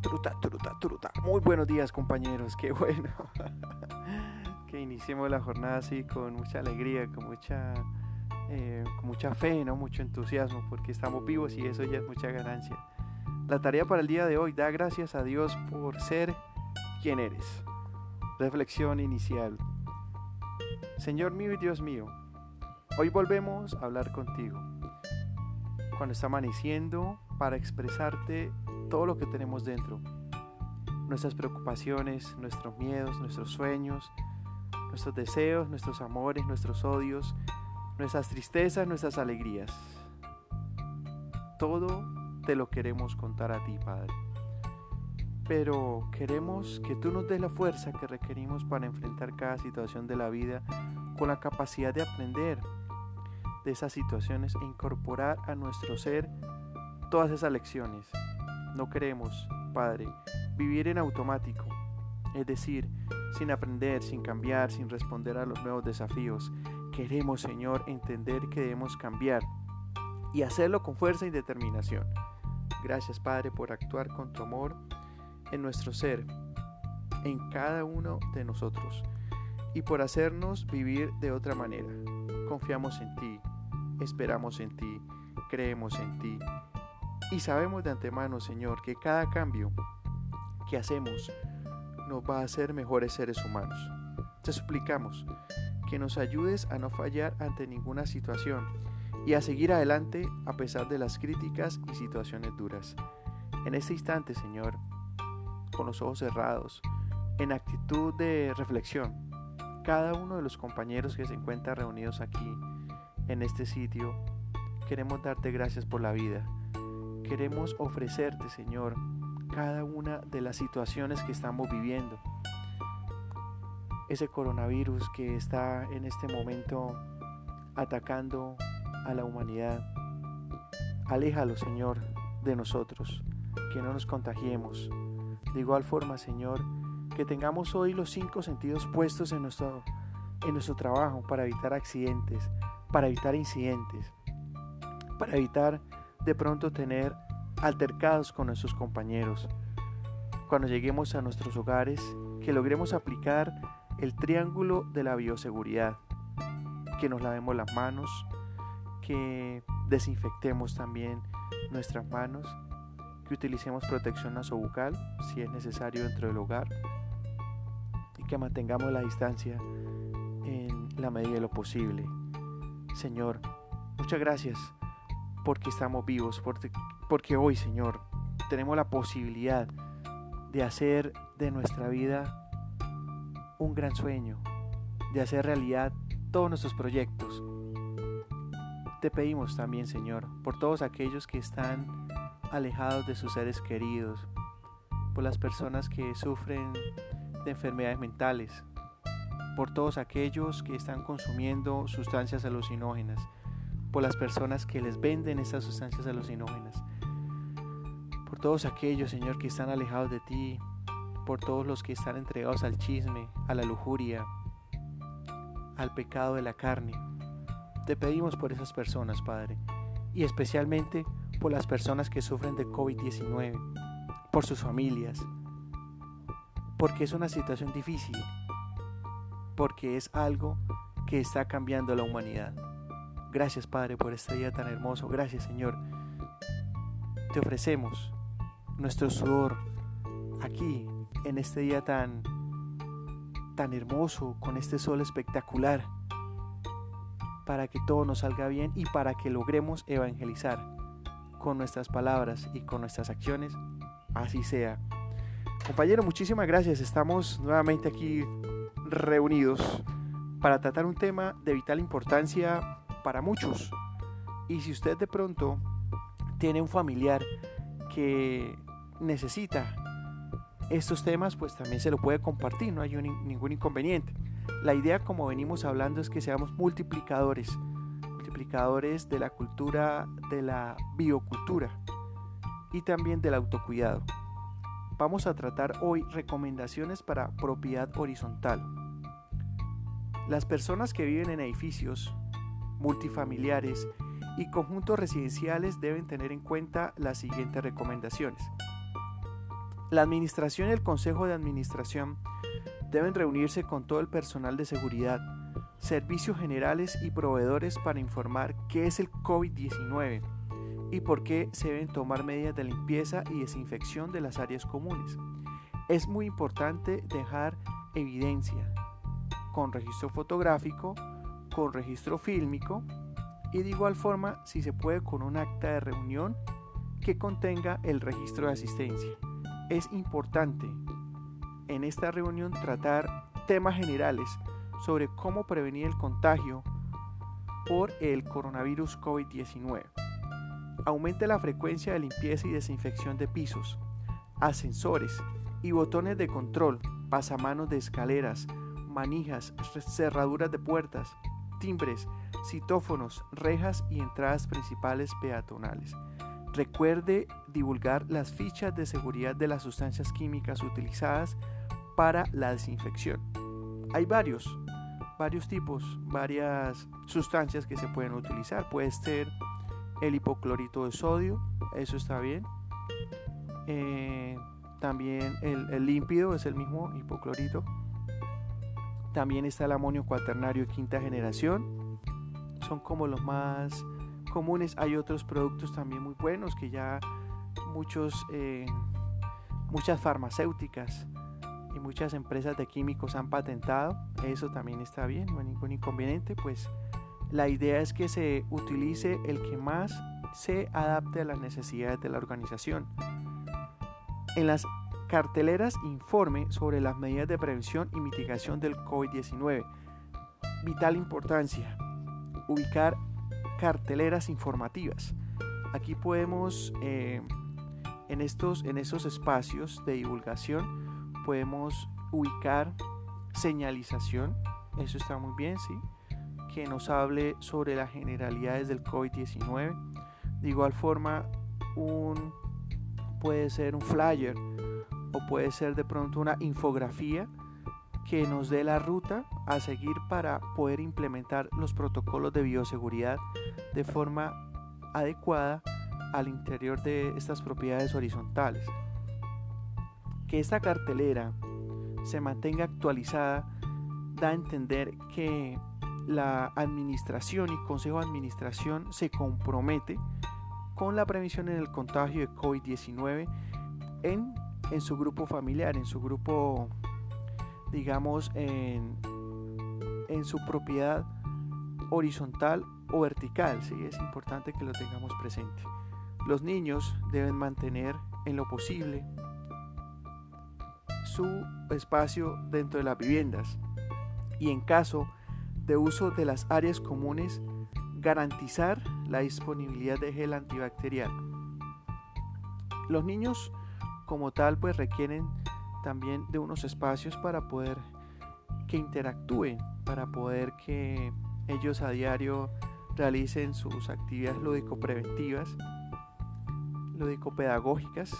truta, truta, truta. Muy buenos días compañeros, qué bueno. que iniciemos la jornada así con mucha alegría, con mucha, eh, con mucha fe, ¿no? mucho entusiasmo, porque estamos vivos y eso ya es mucha ganancia. La tarea para el día de hoy, da gracias a Dios por ser quien eres. Reflexión inicial. Señor mío y Dios mío, hoy volvemos a hablar contigo. Cuando está amaneciendo, para expresarte todo lo que tenemos dentro. Nuestras preocupaciones, nuestros miedos, nuestros sueños, nuestros deseos, nuestros amores, nuestros odios, nuestras tristezas, nuestras alegrías. Todo te lo queremos contar a ti, Padre. Pero queremos que tú nos des la fuerza que requerimos para enfrentar cada situación de la vida con la capacidad de aprender de esas situaciones e incorporar a nuestro ser todas esas lecciones no queremos, Padre, vivir en automático, es decir, sin aprender, sin cambiar, sin responder a los nuevos desafíos. Queremos, Señor, entender que debemos cambiar y hacerlo con fuerza y determinación. Gracias, Padre, por actuar con tu amor en nuestro ser, en cada uno de nosotros, y por hacernos vivir de otra manera. Confiamos en ti, esperamos en ti, creemos en ti y sabemos de antemano, Señor, que cada cambio que hacemos nos va a hacer mejores seres humanos. Te suplicamos que nos ayudes a no fallar ante ninguna situación y a seguir adelante a pesar de las críticas y situaciones duras. En este instante, Señor, con los ojos cerrados, en actitud de reflexión, cada uno de los compañeros que se encuentran reunidos aquí, en este sitio, queremos darte gracias por la vida queremos ofrecerte, Señor, cada una de las situaciones que estamos viviendo. Ese coronavirus que está en este momento atacando a la humanidad. Aléjalo, Señor, de nosotros, que no nos contagiemos. De igual forma, Señor, que tengamos hoy los cinco sentidos puestos en nuestro, en nuestro trabajo para evitar accidentes, para evitar incidentes, para evitar de pronto tener altercados con nuestros compañeros. Cuando lleguemos a nuestros hogares, que logremos aplicar el triángulo de la bioseguridad, que nos lavemos las manos, que desinfectemos también nuestras manos, que utilicemos protección nasobucal si es necesario dentro del hogar y que mantengamos la distancia en la medida de lo posible. Señor, muchas gracias porque estamos vivos, porque, hoy, Señor, tenemos la posibilidad de hacer de nuestra vida un gran sueño, de hacer realidad todos nuestros proyectos. Te pedimos también, Señor, por todos aquellos que están alejados de sus seres queridos, por las personas que sufren de enfermedades mentales, por todos aquellos que están consumiendo sustancias alucinógenas, por las personas que les venden estas sustancias alucinógenas, por todos aquellos, Señor, que están alejados de ti, por todos los que están entregados al chisme, a la lujuria, al pecado de la carne. Te pedimos por esas personas, Padre, y especialmente por las personas que sufren de COVID-19, por sus familias, porque es una situación difícil, porque es algo que está cambiando la humanidad. Gracias Padre por este día tan hermoso. Gracias Señor. Te ofrecemos nuestro sudor aquí en este día tan tan hermoso con este sol espectacular para que todo nos salga bien y para que logremos evangelizar con nuestras palabras y con nuestras acciones. Así sea. Compañero, muchísimas gracias. Estamos nuevamente aquí reunidos para tratar un tema de vital importancia para muchos. Y si usted de pronto tiene un familiar que necesita estos temas, pues también se lo puede compartir, no hay ningún inconveniente. La idea, como venimos hablando, es que seamos multiplicadores, multiplicadores de la cultura, de la biocultura y también del autocuidado. Vamos a tratar hoy recomendaciones para propiedad horizontal. Las personas que viven en edificios multifamiliares y conjuntos residenciales deben tener en cuenta las siguientes recomendaciones. La administración y el consejo de administración deben reunirse con todo el personal de seguridad, servicios generales y proveedores para informar qué es el COVID-19 y por qué se deben tomar medidas de limpieza y desinfección de las áreas comunes. Es muy importante dejar evidencia con registro fotográfico, con registro fílmico y de igual forma si se puede con un acta de reunión que contenga el registro de asistencia. Es importante en esta reunión tratar temas generales sobre cómo prevenir el contagio por el coronavirus COVID-19. Aumente la frecuencia de limpieza y desinfección de pisos, ascensores y botones de control, pasamanos de escaleras, manijas, cerraduras de puertas, timbres, citófonos, rejas y entradas principales peatonales. Recuerde divulgar las fichas de seguridad de las sustancias químicas utilizadas para la desinfección. Hay varios, varios tipos, varias sustancias que se pueden utilizar. Puede ser el hipoclorito de sodio, eso está bien. Eh, también el, el, límpido es el mismo hipoclorito. También está el amonio cuaternario de quinta generación. Son como los más comunes. Hay otros productos también muy buenos que ya muchos, eh, muchas farmacéuticas y muchas empresas de químicos han patentado. Eso también está bien, no hay ningún inconveniente. Pues la idea es que se utilice el que más se adapte a las necesidades de la organización. En las carteleras informe sobre las medidas de prevención y mitigación del COVID-19. Vital importancia. Ubicar carteleras informativas. Aquí podemos, eh, en, estos, en estos espacios de divulgación, podemos ubicar señalización. Eso está muy bien, ¿sí? Que nos hable sobre las generalidades del COVID-19. De igual forma, un, puede ser un flyer o puede ser de pronto una infografía que nos dé la ruta a seguir para poder implementar los protocolos de bioseguridad de forma adecuada al interior de estas propiedades horizontales. Que esta cartelera se mantenga actualizada da a entender que la administración y consejo de administración se compromete con la prevención en el contagio de COVID-19 en en su grupo familiar, en su grupo, digamos, en, en su propiedad horizontal o vertical. ¿sí? Es importante que lo tengamos presente. Los niños deben mantener en lo posible su espacio dentro de las viviendas y en caso de uso de las áreas comunes garantizar la disponibilidad de gel antibacterial. Los niños como tal pues requieren también de unos espacios para poder que interactúen, para poder que ellos a diario realicen sus actividades lúdico-preventivas, lúdico-pedagógicas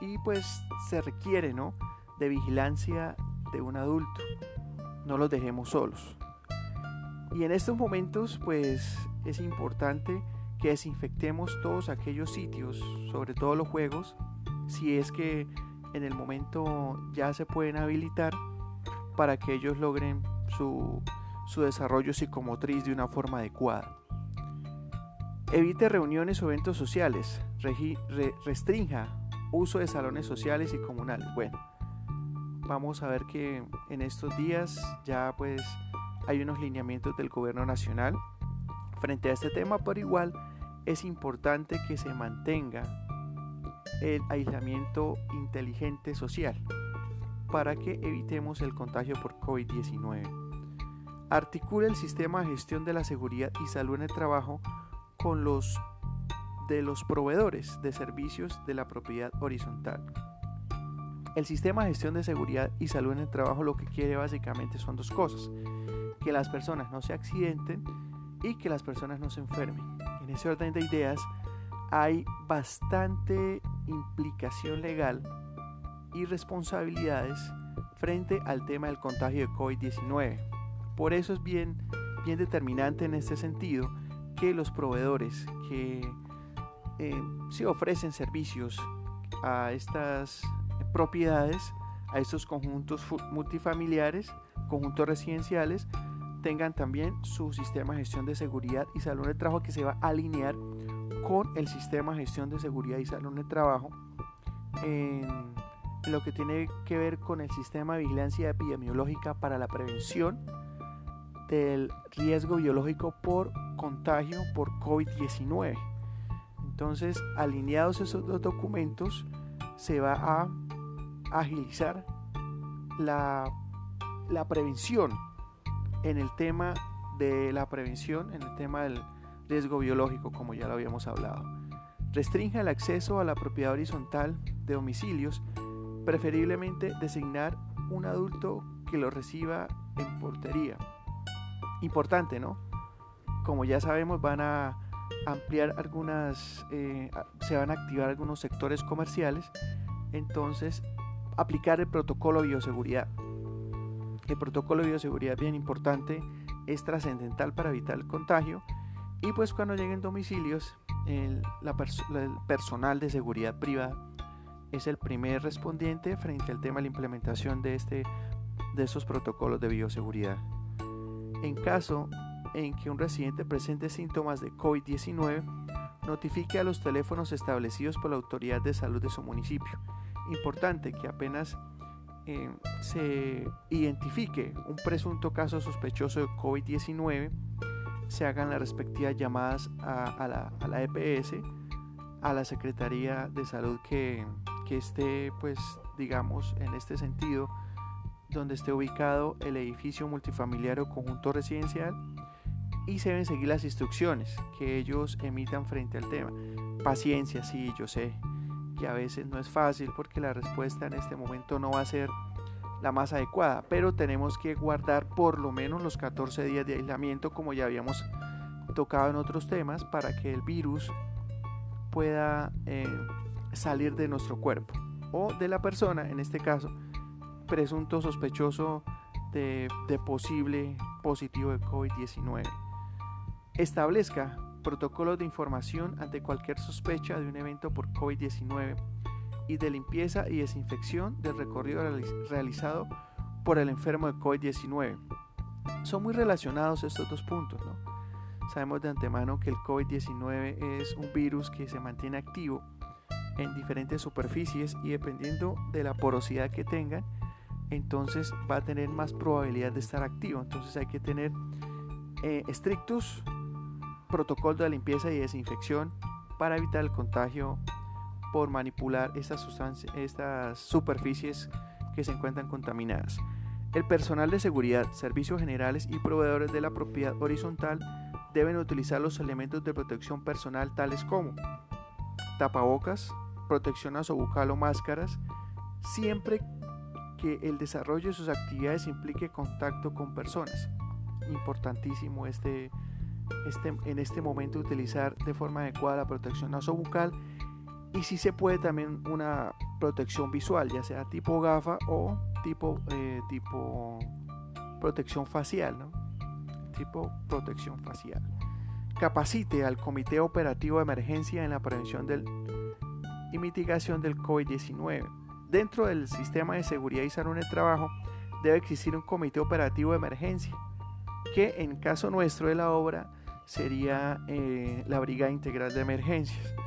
y pues se requiere ¿no? de vigilancia de un adulto, no los dejemos solos. Y en estos momentos pues es importante que desinfectemos todos aquellos sitios, sobre todo los juegos, si es que en el momento ya se pueden habilitar para que ellos logren su, desarrollo psicomotriz de una forma adecuada. Evite reuniones o eventos sociales. restrinja uso de salones sociales y comunales. Bueno, vamos a ver que en estos días ya pues hay unos lineamientos del gobierno nacional frente a este tema, pero igual es importante que se mantenga el aislamiento inteligente social para que evitemos el contagio por COVID-19. Articula el sistema de gestión de la seguridad y salud en el trabajo con los de los proveedores de servicios de la propiedad horizontal. El sistema de gestión de seguridad y salud en el trabajo lo que quiere básicamente son dos cosas, que las personas no se accidenten y que las personas no se enfermen. En ese orden de ideas hay bastante implicación legal y responsabilidades frente al tema del contagio de COVID-19. Por eso es bien, bien determinante en este sentido que los proveedores que eh, se ofrecen servicios a estas propiedades, a estos conjuntos multifamiliares, conjuntos residenciales, tengan también su sistema de gestión de seguridad y salud de trabajo que se va a alinear con el sistema de gestión de seguridad y salud de trabajo en lo que tiene que ver con el sistema de vigilancia epidemiológica para la prevención del riesgo biológico por contagio por COVID-19. Entonces, alineados esos dos documentos, se va a agilizar la, la prevención en el tema de la prevención, en el tema del riesgo biológico, como ya lo habíamos hablado. Restringe el acceso a la propiedad horizontal de domicilios, preferiblemente designar un adulto que lo reciba en portería. Importante, ¿no? Como ya sabemos, van a ampliar algunas, eh, se van a activar algunos sectores comerciales, entonces aplicar el protocolo de bioseguridad. El protocolo de bioseguridad bien importante, es trascendental para evitar el contagio y pues cuando lleguen domicilios, el, personal de seguridad privada es el primer respondiente frente al tema de la implementación de, este, de esos protocolos de bioseguridad. En caso en que un residente presente síntomas de COVID-19, notifique a los teléfonos establecidos por la autoridad de salud de su municipio. Importante que apenas eh, se identifique un presunto caso sospechoso de COVID-19, se hagan las respectivas llamadas a, la, a, la, EPS, a la Secretaría de Salud que, que esté, pues, digamos, en este sentido, donde esté ubicado el edificio multifamiliar o conjunto residencial y se deben seguir las instrucciones que ellos emitan frente al tema. Paciencia, sí, yo sé que a veces no es fácil porque la respuesta en este momento no va a ser la más adecuada, pero tenemos que guardar por lo menos los 14 días de aislamiento como ya habíamos tocado en otros temas para que el virus pueda eh, salir de nuestro cuerpo o de la persona, en este caso, presunto sospechoso de, de posible positivo de COVID-19. Establezca protocolos de información ante cualquier sospecha de un evento por COVID-19 y de limpieza y desinfección del recorrido realizado por el enfermo de COVID-19. Son muy relacionados estos dos puntos. ¿no? Sabemos de antemano que el COVID-19 es un virus que se mantiene activo en diferentes superficies y dependiendo de la porosidad que tengan, entonces va a tener más probabilidad de estar activo. Entonces hay que tener eh, estrictos protocolos de limpieza y desinfección para evitar el contagio por manipular estas, estas superficies que se encuentran contaminadas. El personal de seguridad, servicios generales y proveedores de la propiedad horizontal deben utilizar los elementos de protección personal tales como tapabocas, protección nasobucal o máscaras, siempre que el desarrollo de sus actividades implique contacto con personas. Importantísimo este, este, en este momento utilizar de forma adecuada la protección nasobucal y si se puede también una protección visual, ya sea tipo gafa o tipo, eh, tipo protección facial, ¿no? tipo protección facial. Capacite al Comité Operativo de Emergencia en la prevención del, y mitigación del COVID-19. Dentro del sistema de seguridad y salud en el trabajo debe existir un comité operativo de emergencia, que en caso nuestro de la obra sería eh, la Brigada Integral de Emergencias.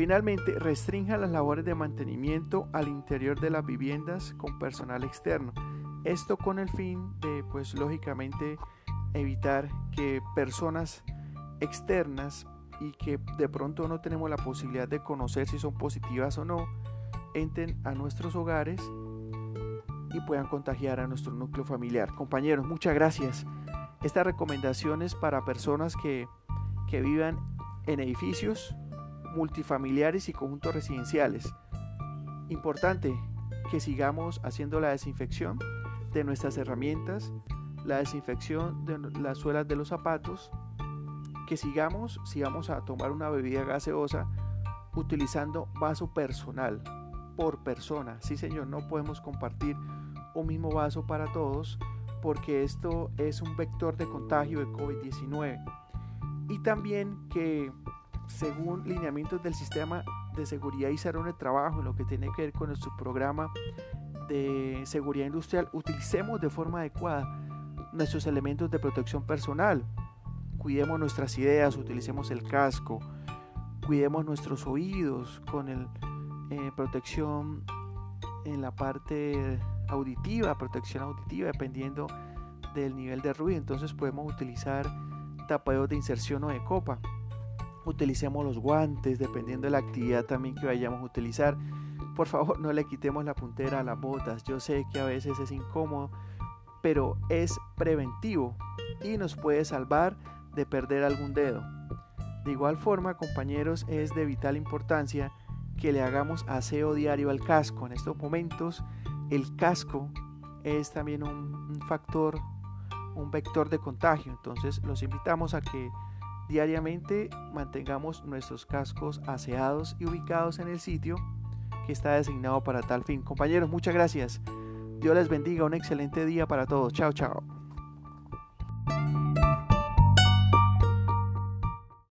Finalmente, restrinja las labores de mantenimiento al interior de las viviendas con personal externo. Esto con el fin de, pues lógicamente, evitar que personas externas y que de pronto no tenemos la posibilidad de conocer si son positivas o no, entren a nuestros hogares y puedan contagiar a nuestro núcleo familiar. Compañeros, muchas gracias. Estas recomendaciones para personas que, que vivan en edificios multifamiliares y conjuntos residenciales. Importante que sigamos haciendo la desinfección de nuestras herramientas, la desinfección de las suelas de los zapatos, que sigamos, si vamos a tomar una bebida gaseosa, utilizando vaso personal por persona. Sí, señor, no podemos compartir un mismo vaso para todos porque esto es un vector de contagio de COVID-19. Y también que según lineamientos del sistema de seguridad y salud de trabajo, en lo que tiene que ver con nuestro programa de seguridad industrial, utilicemos de forma adecuada nuestros elementos de protección personal. Cuidemos nuestras ideas, utilicemos el casco, cuidemos nuestros oídos con el, eh, protección en la parte auditiva, protección auditiva, dependiendo del nivel de ruido. Entonces podemos utilizar tapaderos de inserción o de copa. Utilicemos los guantes, dependiendo de la actividad también que vayamos a utilizar. Por favor, no le quitemos la puntera a las botas. Yo sé que a veces es incómodo, pero es preventivo y nos puede salvar de perder algún dedo. De igual forma, compañeros, es de vital importancia que le hagamos aseo diario al casco. En estos momentos, el casco es también un, factor, un vector de contagio. Entonces, los invitamos a que diariamente mantengamos nuestros cascos aseados y ubicados en el sitio que está designado para tal fin. Compañeros, muchas gracias. Dios les bendiga. Un excelente día para todos. Chao, chao.